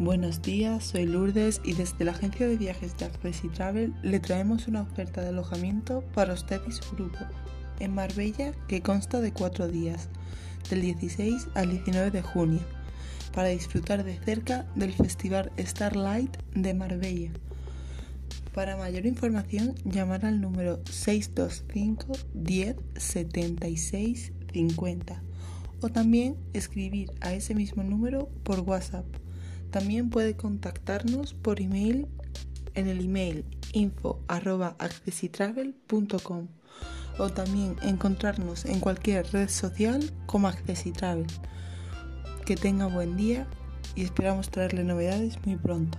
Buenos días, soy Lourdes y desde la agencia de viajes de Access Travel le traemos una oferta de alojamiento para usted y su grupo en Marbella que consta de cuatro días, del 16 al 19 de junio, para disfrutar de cerca del Festival Starlight de Marbella. Para mayor información, llamar al número 625 10 76 50 o también escribir a ese mismo número por WhatsApp. También puede contactarnos por email en el email info.accessitravel.com o también encontrarnos en cualquier red social como Accessitravel. Que tenga buen día y esperamos traerle novedades muy pronto.